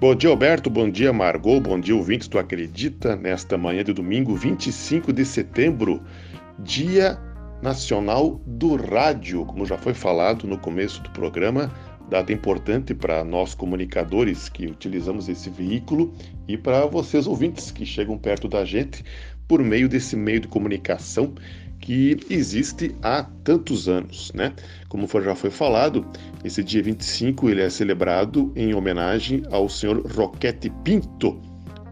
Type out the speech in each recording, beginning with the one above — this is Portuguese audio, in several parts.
Bom dia, Alberto. Bom dia, Margot. Bom dia, ouvintes Tu Acredita, nesta manhã de domingo, 25 de setembro, Dia Nacional do Rádio. Como já foi falado no começo do programa, data importante para nós comunicadores que utilizamos esse veículo e para vocês ouvintes que chegam perto da gente por meio desse meio de comunicação que existe há tantos anos, né? Como já foi falado, esse dia 25 ele é celebrado em homenagem ao senhor Roquete Pinto,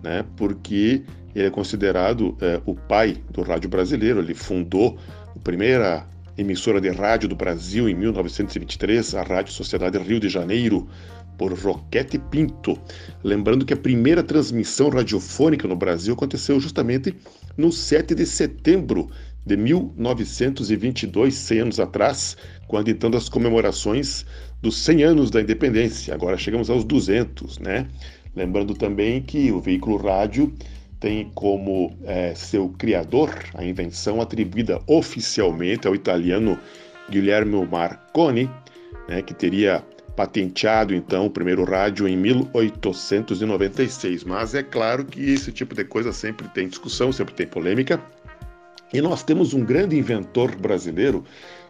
né? Porque ele é considerado é, o pai do rádio brasileiro. Ele fundou a primeira emissora de rádio do Brasil em 1923, a Rádio Sociedade Rio de Janeiro, por Roquete Pinto. Lembrando que a primeira transmissão radiofônica no Brasil aconteceu justamente no 7 de setembro de 1922, 100 anos atrás, quando então das comemorações dos 100 anos da independência. Agora chegamos aos 200, né? Lembrando também que o veículo rádio tem como é, seu criador a invenção atribuída oficialmente ao italiano Guilherme Marconi, né, que teria patenteado então o primeiro rádio em 1896. Mas é claro que esse tipo de coisa sempre tem discussão, sempre tem polêmica. E nós temos um grande inventor brasileiro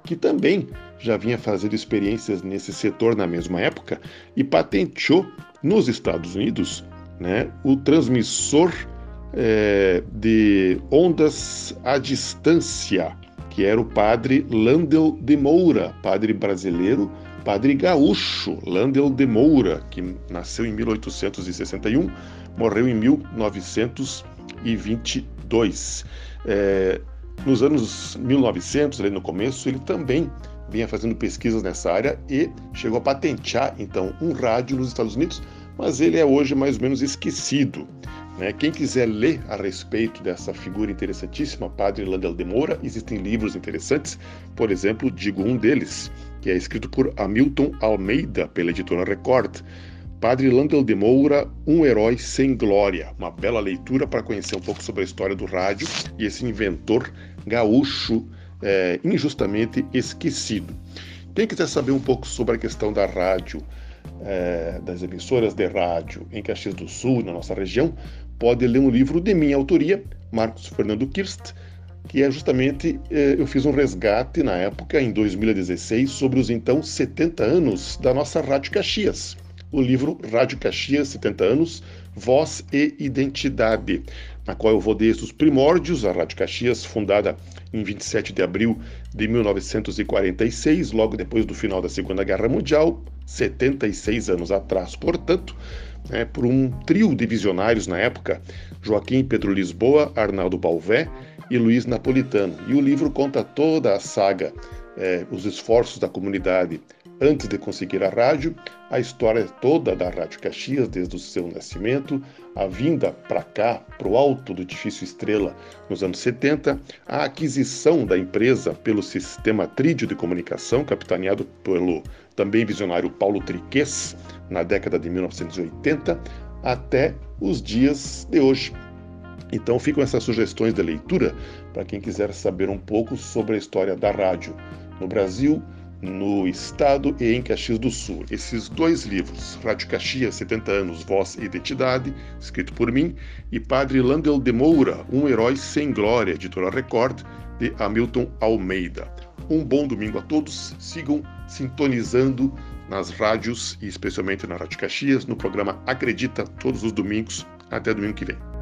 que também já vinha fazendo experiências nesse setor na mesma época e patenteou nos Estados Unidos né, o transmissor é, de ondas à distância, que era o padre Landel de Moura, padre brasileiro, padre gaúcho Landel de Moura, que nasceu em 1861, morreu em 1922. É, nos anos 1900, ali no começo, ele também vinha fazendo pesquisas nessa área e chegou a patentear então um rádio nos Estados Unidos, mas ele é hoje mais ou menos esquecido. Né? Quem quiser ler a respeito dessa figura interessantíssima, Padre Landel de Moura, existem livros interessantes, por exemplo, digo um deles, que é escrito por Hamilton Almeida pela editora Record. Padre Landel de Moura, Um Herói Sem Glória. Uma bela leitura para conhecer um pouco sobre a história do rádio e esse inventor gaúcho é, injustamente esquecido. Quem quiser saber um pouco sobre a questão da rádio, é, das emissoras de rádio em Caxias do Sul, na nossa região, pode ler um livro de minha autoria, Marcos Fernando Kirst, que é justamente, é, eu fiz um resgate na época, em 2016, sobre os então 70 anos da nossa Rádio Caxias. O livro Rádio Caxias, 70 anos, Voz e Identidade, na qual eu vou desde os primórdios, a Rádio Caxias, fundada em 27 de abril de 1946, logo depois do final da Segunda Guerra Mundial, 76 anos atrás, portanto, né, por um trio de visionários na época, Joaquim Pedro Lisboa, Arnaldo Balvé e Luiz Napolitano. E o livro conta toda a saga, eh, os esforços da comunidade Antes de conseguir a rádio, a história toda da Rádio Caxias, desde o seu nascimento, a vinda para cá, para o alto do edifício Estrela, nos anos 70, a aquisição da empresa pelo sistema Trídio de Comunicação, capitaneado pelo também visionário Paulo Triques, na década de 1980, até os dias de hoje. Então ficam essas sugestões de leitura para quem quiser saber um pouco sobre a história da rádio no Brasil no Estado e em Caxias do Sul. Esses dois livros, Rádio Caxias, 70 anos, Voz e Identidade, escrito por mim, e Padre Landel de Moura, Um Herói Sem Glória, editora Record, de Hamilton Almeida. Um bom domingo a todos, sigam sintonizando nas rádios e especialmente na Rádio Caxias, no programa Acredita, todos os domingos, até domingo que vem.